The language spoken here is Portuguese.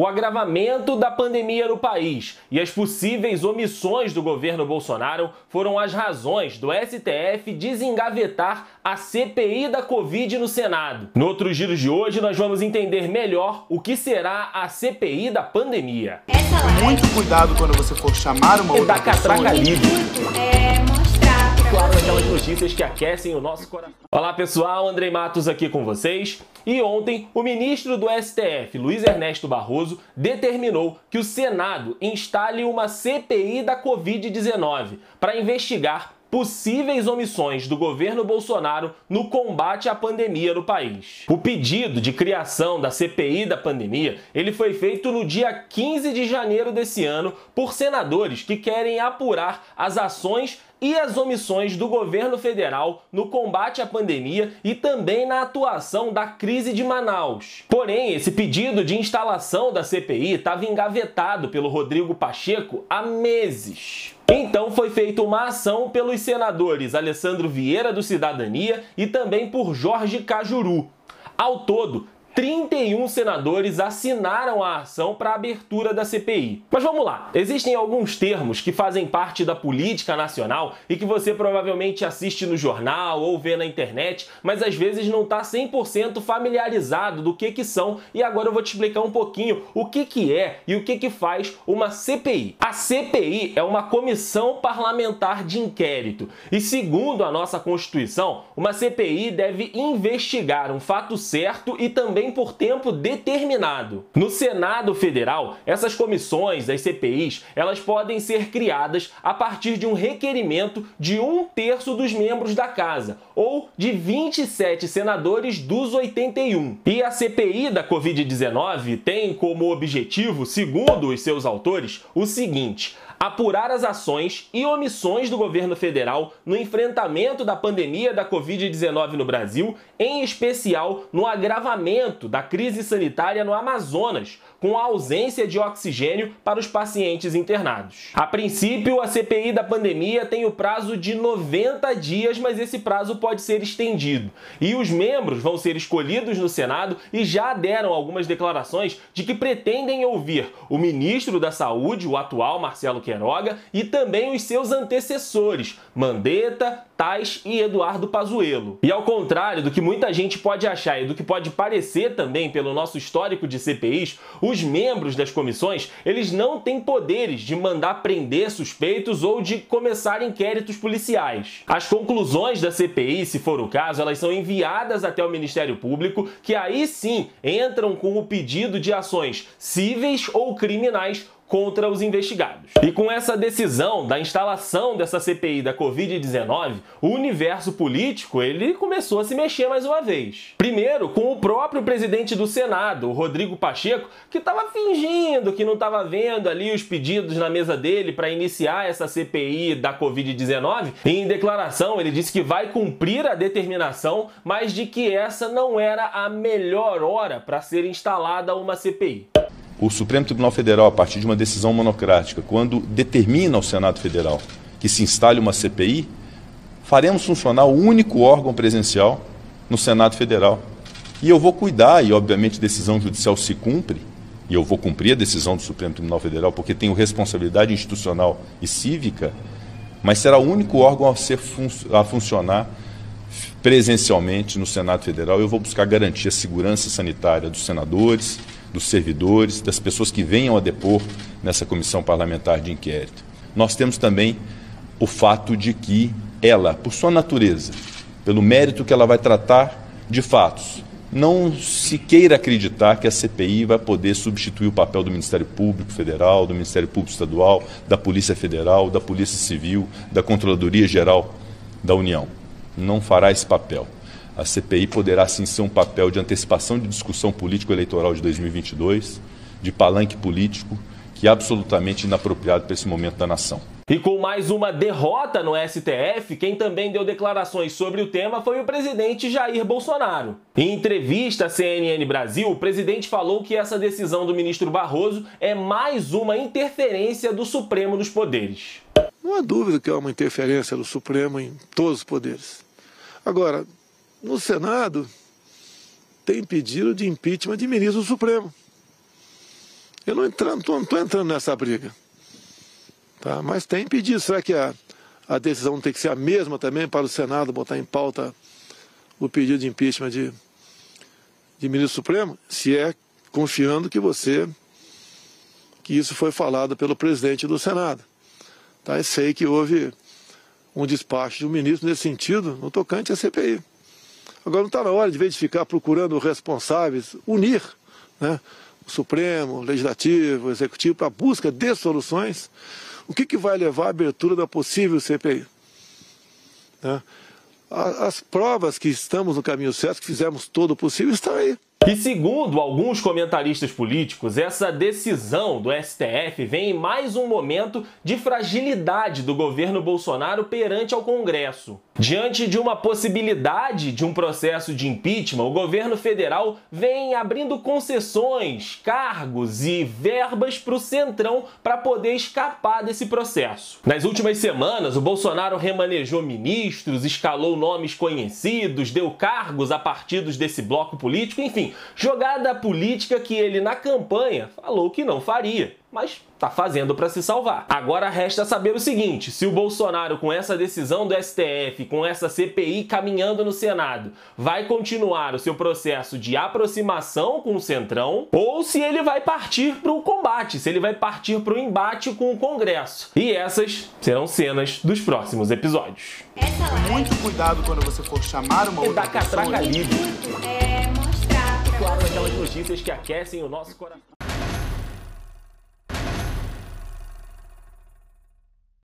o agravamento da pandemia no país e as possíveis omissões do governo Bolsonaro foram as razões do STF desengavetar a CPI da Covid no Senado. No outro giro de hoje, nós vamos entender melhor o que será a CPI da pandemia. Muito cuidado quando você for chamar uma outra da catraca pessoa. livre. é mostrar pra Claro, aquelas notícias que aquecem o nosso coração. Olá pessoal, Andrei Matos aqui com vocês. E ontem, o ministro do STF, Luiz Ernesto Barroso, determinou que o Senado instale uma CPI da Covid-19 para investigar possíveis omissões do governo Bolsonaro no combate à pandemia no país. O pedido de criação da CPI da pandemia, ele foi feito no dia 15 de janeiro desse ano por senadores que querem apurar as ações e as omissões do governo federal no combate à pandemia e também na atuação da crise de Manaus. Porém, esse pedido de instalação da CPI estava engavetado pelo Rodrigo Pacheco há meses. Então foi feita uma ação pelos senadores Alessandro Vieira do Cidadania e também por Jorge Cajuru. Ao todo, 31 senadores assinaram a ação para a abertura da CPI. Mas vamos lá, existem alguns termos que fazem parte da política nacional e que você provavelmente assiste no jornal ou vê na internet, mas às vezes não está 100% familiarizado do que que são e agora eu vou te explicar um pouquinho o que que é e o que que faz uma CPI. A CPI é uma comissão parlamentar de inquérito e segundo a nossa Constituição, uma CPI deve investigar um fato certo e também por tempo determinado. No Senado Federal, essas comissões, as CPIs, elas podem ser criadas a partir de um requerimento de um terço dos membros da casa, ou de 27 senadores dos 81. E a CPI da Covid-19 tem como objetivo, segundo os seus autores, o seguinte: apurar as ações e omissões do governo federal no enfrentamento da pandemia da Covid-19 no Brasil, em especial no agravamento da crise sanitária no Amazonas, com a ausência de oxigênio para os pacientes internados. A princípio, a CPI da pandemia tem o prazo de 90 dias, mas esse prazo pode ser estendido. E os membros vão ser escolhidos no Senado e já deram algumas declarações de que pretendem ouvir o ministro da Saúde, o atual Marcelo Queiroga, e também os seus antecessores, Mandetta, Tais e Eduardo Pazuello. E ao contrário do que muita gente pode achar e do que pode parecer também pelo nosso histórico de CPIs, os membros das comissões, eles não têm poderes de mandar prender suspeitos ou de começar inquéritos policiais. As conclusões da CPI, se for o caso, elas são enviadas até o Ministério Público, que aí sim entram com o pedido de ações cíveis ou criminais contra os investigados. E com essa decisão da instalação dessa CPI da Covid-19, o universo político ele começou a se mexer mais uma vez. Primeiro, com o próprio presidente do Senado, Rodrigo Pacheco, que estava fingindo que não estava vendo ali os pedidos na mesa dele para iniciar essa CPI da Covid-19. Em declaração, ele disse que vai cumprir a determinação, mas de que essa não era a melhor hora para ser instalada uma CPI. O Supremo Tribunal Federal, a partir de uma decisão monocrática, quando determina ao Senado Federal que se instale uma CPI, faremos funcionar o único órgão presencial no Senado Federal. E eu vou cuidar, e obviamente a decisão judicial se cumpre, e eu vou cumprir a decisão do Supremo Tribunal Federal porque tenho responsabilidade institucional e cívica, mas será o único órgão a, ser fun a funcionar presencialmente no Senado Federal. Eu vou buscar garantir a segurança sanitária dos senadores, dos servidores, das pessoas que venham a depor nessa comissão parlamentar de inquérito. Nós temos também o fato de que ela, por sua natureza, pelo mérito que ela vai tratar de fatos, não se queira acreditar que a CPI vai poder substituir o papel do Ministério Público Federal, do Ministério Público Estadual, da Polícia Federal, da Polícia Civil, da Controladoria Geral da União. Não fará esse papel. A CPI poderá sim ser um papel de antecipação de discussão político-eleitoral de 2022, de palanque político, que é absolutamente inapropriado para esse momento da nação. E com mais uma derrota no STF, quem também deu declarações sobre o tema foi o presidente Jair Bolsonaro. Em entrevista à CNN Brasil, o presidente falou que essa decisão do ministro Barroso é mais uma interferência do Supremo dos Poderes. Não há dúvida que há uma interferência do Supremo em todos os poderes. Agora, no Senado, tem pedido de impeachment de ministro do Supremo. Eu não estou entrando nessa briga. Tá? Mas tem pedido. Será que a, a decisão tem que ser a mesma também para o Senado botar em pauta o pedido de impeachment de, de ministro supremo? Se é confiando que você que isso foi falado pelo presidente do Senado. Tá? E sei que houve um despacho de um ministro nesse sentido no tocante à CPI. Agora não está na hora, de vez de ficar procurando responsáveis, unir né, o Supremo, o Legislativo, o Executivo para a busca de soluções. O que, que vai levar à abertura da possível CPI? Né? As provas que estamos no caminho certo, que fizemos todo o possível, estão aí. E segundo alguns comentaristas políticos, essa decisão do STF vem em mais um momento de fragilidade do governo Bolsonaro perante ao Congresso. Diante de uma possibilidade de um processo de impeachment, o governo federal vem abrindo concessões, cargos e verbas para o Centrão para poder escapar desse processo. Nas últimas semanas, o Bolsonaro remanejou ministros, escalou nomes conhecidos, deu cargos a partidos desse bloco político, enfim, jogada política que ele na campanha falou que não faria mas tá fazendo para se salvar. Agora resta saber o seguinte: se o Bolsonaro, com essa decisão do STF, com essa CPI caminhando no Senado, vai continuar o seu processo de aproximação com o Centrão, ou se ele vai partir para o combate, se ele vai partir para o embate com o Congresso. E essas serão cenas dos próximos episódios. Muito cuidado quando você for chamar uma outra catraca pessoa. livre. É mostrar pra Claro, aquelas notícias que aquecem o nosso coração.